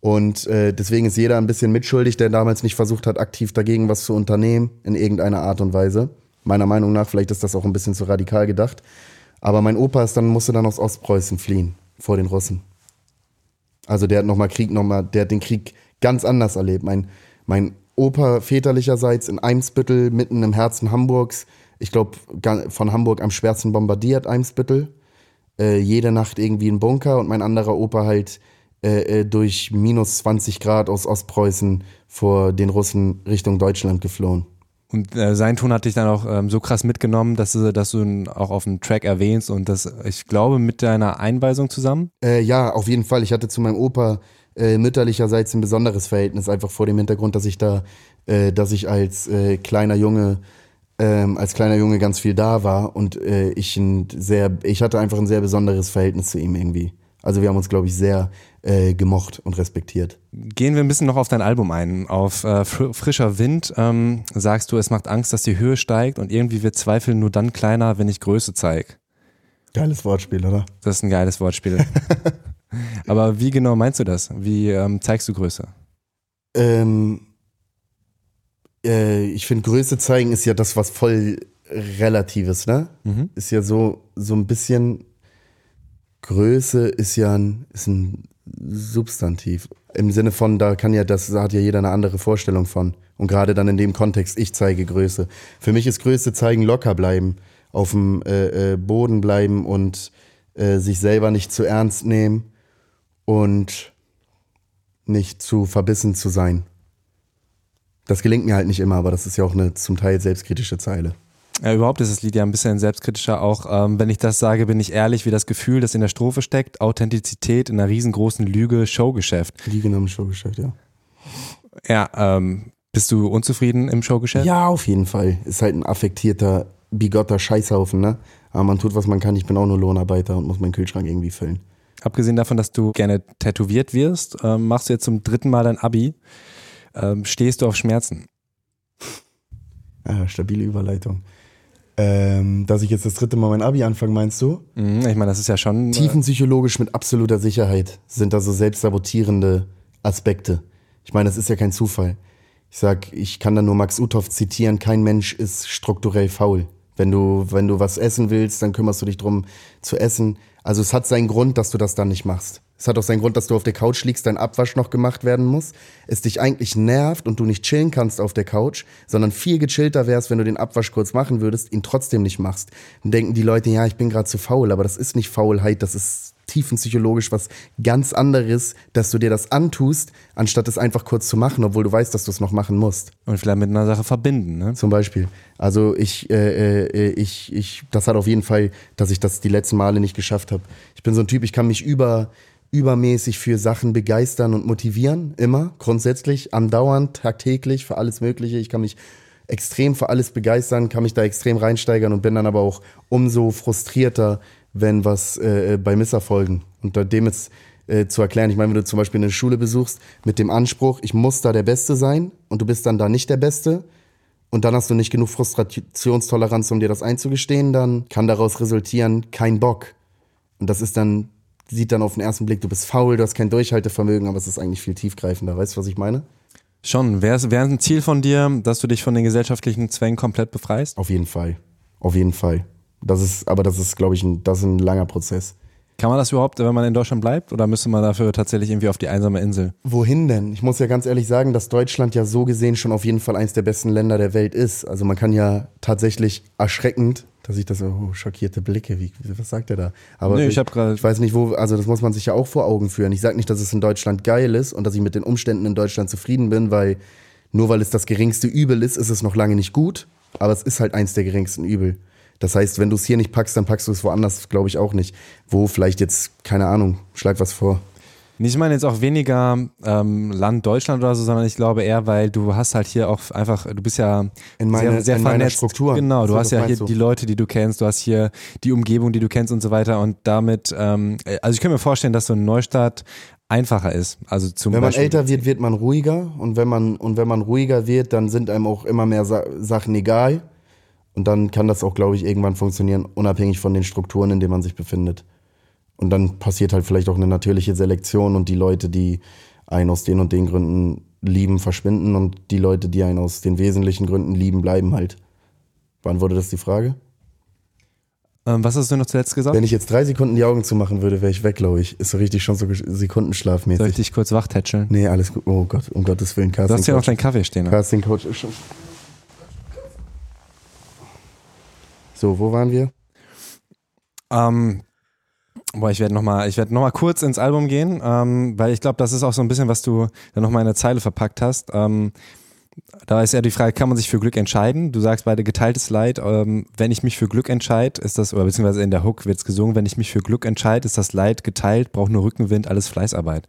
Und äh, deswegen ist jeder ein bisschen mitschuldig, der damals nicht versucht hat, aktiv dagegen was zu unternehmen, in irgendeiner Art und Weise. Meiner Meinung nach, vielleicht ist das auch ein bisschen zu radikal gedacht. Aber mein Opa ist dann, musste dann aus Ostpreußen fliehen, vor den Russen. Also der hat nochmal Krieg, nochmal, der hat den Krieg ganz anders erlebt. Mein, mein Opa väterlicherseits in Eimsbüttel, mitten im Herzen Hamburgs, ich glaube, von Hamburg am schwersten bombardiert, Eimsbüttel. Äh, jede Nacht irgendwie ein Bunker und mein anderer Opa halt äh, äh durch minus 20 Grad aus Ostpreußen vor den Russen Richtung Deutschland geflohen. Und äh, sein Ton hat dich dann auch ähm, so krass mitgenommen, dass du, dass du ihn auch auf dem Track erwähnst und das, ich glaube, mit deiner Einweisung zusammen? Äh, ja, auf jeden Fall. Ich hatte zu meinem Opa äh, mütterlicherseits ein besonderes Verhältnis, einfach vor dem Hintergrund, dass ich da, äh, dass ich als äh, kleiner Junge ähm, als kleiner Junge ganz viel da war und äh, ich ein sehr, ich hatte einfach ein sehr besonderes Verhältnis zu ihm irgendwie. Also wir haben uns, glaube ich, sehr äh, gemocht und respektiert. Gehen wir ein bisschen noch auf dein Album ein. Auf äh, Frischer Wind ähm, sagst du, es macht Angst, dass die Höhe steigt und irgendwie wird Zweifel nur dann kleiner, wenn ich Größe zeige. Geiles Wortspiel, oder? Das ist ein geiles Wortspiel. Aber wie genau meinst du das? Wie ähm, zeigst du Größe? Ähm, äh, ich finde, Größe zeigen ist ja das, was voll Relatives, ne? Mhm. Ist ja so, so ein bisschen Größe ist ja ein, ist ein Substantiv. Im Sinne von, da kann ja, das hat ja jeder eine andere Vorstellung von. Und gerade dann in dem Kontext, ich zeige Größe. Für mich ist Größe zeigen, locker bleiben, auf dem äh, äh, Boden bleiben und äh, sich selber nicht zu ernst nehmen und nicht zu verbissen zu sein. Das gelingt mir halt nicht immer, aber das ist ja auch eine zum Teil selbstkritische Zeile. Ja, überhaupt ist das Lied ja ein bisschen selbstkritischer. Auch ähm, wenn ich das sage, bin ich ehrlich, wie das Gefühl, das in der Strophe steckt. Authentizität in einer riesengroßen Lüge, Showgeschäft. Liegen im Showgeschäft, ja. Ja, ähm, bist du unzufrieden im Showgeschäft? Ja, auf jeden Fall. Ist halt ein affektierter, bigotter Scheißhaufen, ne? Aber man tut, was man kann. Ich bin auch nur Lohnarbeiter und muss meinen Kühlschrank irgendwie füllen. Abgesehen davon, dass du gerne tätowiert wirst, ähm, machst du jetzt zum dritten Mal dein Abi. Ähm, stehst du auf Schmerzen? Ja, stabile Überleitung. Ähm, dass ich jetzt das dritte Mal mein Abi anfange, meinst du? Mhm, ich meine, das ist ja schon. Äh, Tiefenpsychologisch mit absoluter Sicherheit sind da so selbstsabotierende Aspekte. Ich meine, das ist ja kein Zufall. Ich sag, ich kann da nur Max Uthoff zitieren, kein Mensch ist strukturell faul. Wenn du, wenn du was essen willst, dann kümmerst du dich drum zu essen. Also es hat seinen Grund, dass du das dann nicht machst. Es hat auch seinen Grund, dass du auf der Couch liegst, dein Abwasch noch gemacht werden muss. Es dich eigentlich nervt und du nicht chillen kannst auf der Couch, sondern viel gechillter wärst, wenn du den Abwasch kurz machen würdest, ihn trotzdem nicht machst. Dann denken die Leute, ja, ich bin gerade zu faul, aber das ist nicht Faulheit, das ist tiefenpsychologisch was ganz anderes, dass du dir das antust, anstatt es einfach kurz zu machen, obwohl du weißt, dass du es noch machen musst. Und vielleicht mit einer Sache verbinden, ne? Zum Beispiel. Also ich, äh, äh, ich, ich, das hat auf jeden Fall, dass ich das die letzten Male nicht geschafft habe. Ich bin so ein Typ, ich kann mich über übermäßig für Sachen begeistern und motivieren, immer, grundsätzlich, andauernd, tagtäglich, für alles Mögliche. Ich kann mich extrem für alles begeistern, kann mich da extrem reinsteigern und bin dann aber auch umso frustrierter, wenn was äh, bei Misserfolgen. Und dem jetzt äh, zu erklären, ich meine, wenn du zum Beispiel eine Schule besuchst mit dem Anspruch, ich muss da der Beste sein und du bist dann da nicht der Beste und dann hast du nicht genug Frustrationstoleranz, um dir das einzugestehen, dann kann daraus resultieren, kein Bock. Und das ist dann sieht dann auf den ersten Blick, du bist faul, du hast kein Durchhaltevermögen, aber es ist eigentlich viel tiefgreifender. Weißt du, was ich meine? Schon. Wäre es ein Ziel von dir, dass du dich von den gesellschaftlichen Zwängen komplett befreist? Auf jeden Fall. Auf jeden Fall. Das ist, aber das ist, glaube ich, ein, das ist ein langer Prozess. Kann man das überhaupt, wenn man in Deutschland bleibt, oder müsste man dafür tatsächlich irgendwie auf die einsame Insel? Wohin denn? Ich muss ja ganz ehrlich sagen, dass Deutschland ja so gesehen schon auf jeden Fall eins der besten Länder der Welt ist. Also man kann ja tatsächlich erschreckend dass ich das, oh, schockierte Blicke, wie, was sagt er da? Aber nee, ich, ich, ich weiß nicht, wo, also das muss man sich ja auch vor Augen führen. Ich sage nicht, dass es in Deutschland geil ist und dass ich mit den Umständen in Deutschland zufrieden bin, weil nur weil es das geringste Übel ist, ist es noch lange nicht gut, aber es ist halt eins der geringsten Übel. Das heißt, wenn du es hier nicht packst, dann packst du es woanders, glaube ich auch nicht. Wo vielleicht jetzt, keine Ahnung, schlag was vor. Ich meine jetzt auch weniger ähm, Land Deutschland oder so, sondern ich glaube eher, weil du hast halt hier auch einfach, du bist ja in meine, sehr, sehr in vernetzt. Struktur. Genau, du hast ja hier du? die Leute, die du kennst, du hast hier die Umgebung, die du kennst und so weiter und damit, ähm, also ich kann mir vorstellen, dass so ein Neustart einfacher ist. Also zum wenn man Beispiel, älter wird, wird man ruhiger und wenn man und wenn man ruhiger wird, dann sind einem auch immer mehr Sa Sachen egal und dann kann das auch, glaube ich, irgendwann funktionieren, unabhängig von den Strukturen, in denen man sich befindet. Und dann passiert halt vielleicht auch eine natürliche Selektion und die Leute, die einen aus den und den Gründen lieben, verschwinden und die Leute, die einen aus den wesentlichen Gründen lieben, bleiben halt. Beantwortet das die Frage? ähm, was hast du noch zuletzt gesagt? Wenn ich jetzt drei Sekunden die Augen zumachen würde, wäre ich weg, glaube ich. Ist so richtig schon so Sekundenschlafmäßig. Soll ich dich kurz wachtätscheln? Nee, alles gut. Oh Gott, um Gottes Willen. Du hast ja noch deinen Kaffee stehen. Ne? Casting Coach ist schon. So, wo waren wir? Ähm, Boah, ich werde nochmal, ich werde nochmal kurz ins Album gehen, ähm, weil ich glaube, das ist auch so ein bisschen, was du da nochmal in eine Zeile verpackt hast. Ähm, da ist ja die Frage, kann man sich für Glück entscheiden? Du sagst beide geteiltes Leid. Ähm, wenn ich mich für Glück entscheide, ist das, oder beziehungsweise in der Hook wird es gesungen, wenn ich mich für Glück entscheide, ist das Leid geteilt, braucht nur Rückenwind, alles Fleißarbeit.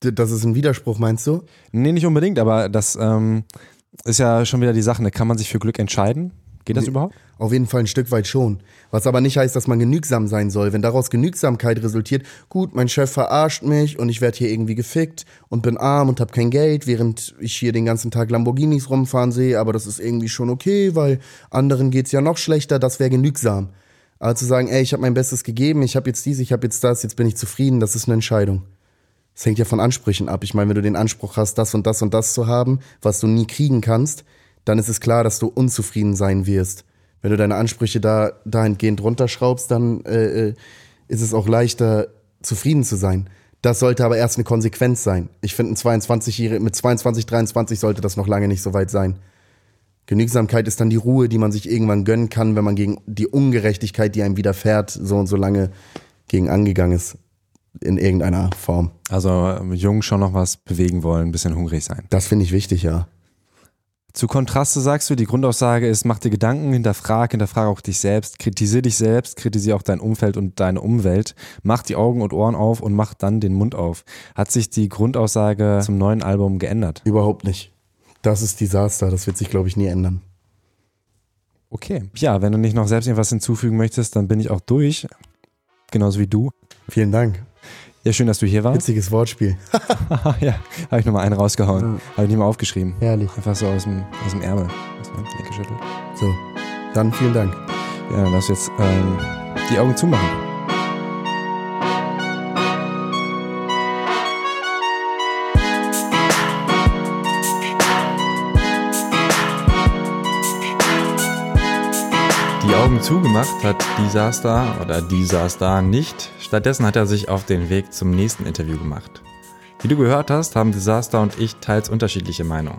Das ist ein Widerspruch, meinst du? Nee, nicht unbedingt, aber das ähm, ist ja schon wieder die Sache. Ne? Kann man sich für Glück entscheiden? Geht das überhaupt? Auf jeden Fall ein Stück weit schon. Was aber nicht heißt, dass man genügsam sein soll. Wenn daraus Genügsamkeit resultiert, gut, mein Chef verarscht mich und ich werde hier irgendwie gefickt und bin arm und habe kein Geld, während ich hier den ganzen Tag Lamborghinis rumfahren sehe, aber das ist irgendwie schon okay, weil anderen geht's ja noch schlechter, das wäre genügsam. Aber zu sagen, ey, ich habe mein Bestes gegeben, ich habe jetzt dies, ich habe jetzt das, jetzt bin ich zufrieden, das ist eine Entscheidung. Es hängt ja von Ansprüchen ab. Ich meine, wenn du den Anspruch hast, das und das und das zu haben, was du nie kriegen kannst, dann ist es klar, dass du unzufrieden sein wirst. Wenn du deine Ansprüche da dahingehend runterschraubst, dann äh, äh, ist es auch leichter, zufrieden zu sein. Das sollte aber erst eine Konsequenz sein. Ich finde, ein 22 mit 22, 23 sollte das noch lange nicht so weit sein. Genügsamkeit ist dann die Ruhe, die man sich irgendwann gönnen kann, wenn man gegen die Ungerechtigkeit, die einem widerfährt, so und so lange gegen angegangen ist. In irgendeiner Form. Also jung schon noch was bewegen wollen, ein bisschen hungrig sein. Das finde ich wichtig, ja. Zu Kontraste sagst du, die Grundaussage ist, mach dir Gedanken, hinterfrag, hinterfrag auch dich selbst, kritisier dich selbst, kritisier auch dein Umfeld und deine Umwelt, mach die Augen und Ohren auf und mach dann den Mund auf. Hat sich die Grundaussage zum neuen Album geändert? Überhaupt nicht. Das ist Desaster, das wird sich, glaube ich, nie ändern. Okay. Ja, wenn du nicht noch selbst irgendwas hinzufügen möchtest, dann bin ich auch durch. Genauso wie du. Vielen Dank. Ja, schön, dass du hier warst. Witziges Wortspiel. ja, habe ich nochmal einen rausgehauen. Ja. Habe ich nicht mal aufgeschrieben. Herrlich. Einfach so aus dem, aus dem Ärmel. Aus dem geschüttelt. So, dann vielen Dank. Ja, dann lass jetzt ähm, die Augen zumachen. Augen zugemacht hat Disaster oder Disaster nicht. Stattdessen hat er sich auf den Weg zum nächsten Interview gemacht. Wie du gehört hast, haben Disaster und ich teils unterschiedliche Meinungen.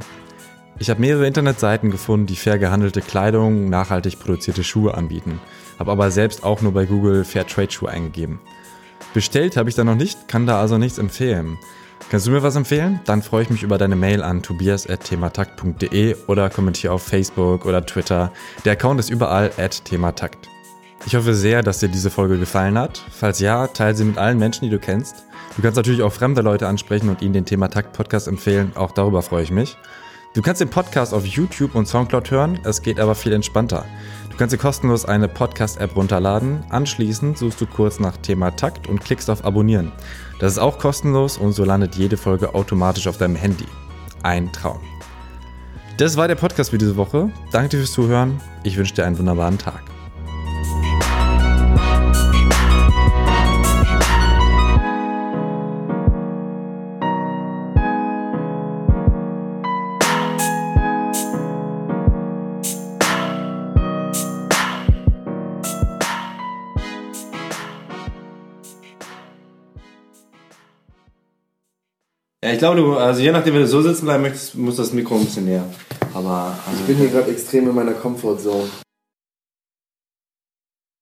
Ich habe mehrere Internetseiten gefunden, die fair gehandelte Kleidung, nachhaltig produzierte Schuhe anbieten, habe aber selbst auch nur bei Google Fair Trade Schuhe eingegeben. Bestellt habe ich da noch nicht, kann da also nichts empfehlen. Kannst du mir was empfehlen? Dann freue ich mich über deine Mail an tobias.thematakt.de oder kommentiere auf Facebook oder Twitter. Der Account ist überall at thematakt. Ich hoffe sehr, dass dir diese Folge gefallen hat. Falls ja, teile sie mit allen Menschen, die du kennst. Du kannst natürlich auch fremde Leute ansprechen und ihnen den Thematakt Podcast empfehlen. Auch darüber freue ich mich. Du kannst den Podcast auf YouTube und Soundcloud hören. Es geht aber viel entspannter kannst dir kostenlos eine Podcast-App runterladen. Anschließend suchst du kurz nach Thema Takt und klickst auf Abonnieren. Das ist auch kostenlos und so landet jede Folge automatisch auf deinem Handy. Ein Traum. Das war der Podcast für diese Woche. Danke dir fürs Zuhören. Ich wünsche dir einen wunderbaren Tag. Ja, ich glaube, du, also je nachdem, wenn du so sitzen bleiben möchtest, muss das Mikro ein bisschen näher. Aber. Also ich bin hier gerade extrem in meiner Comfortzone.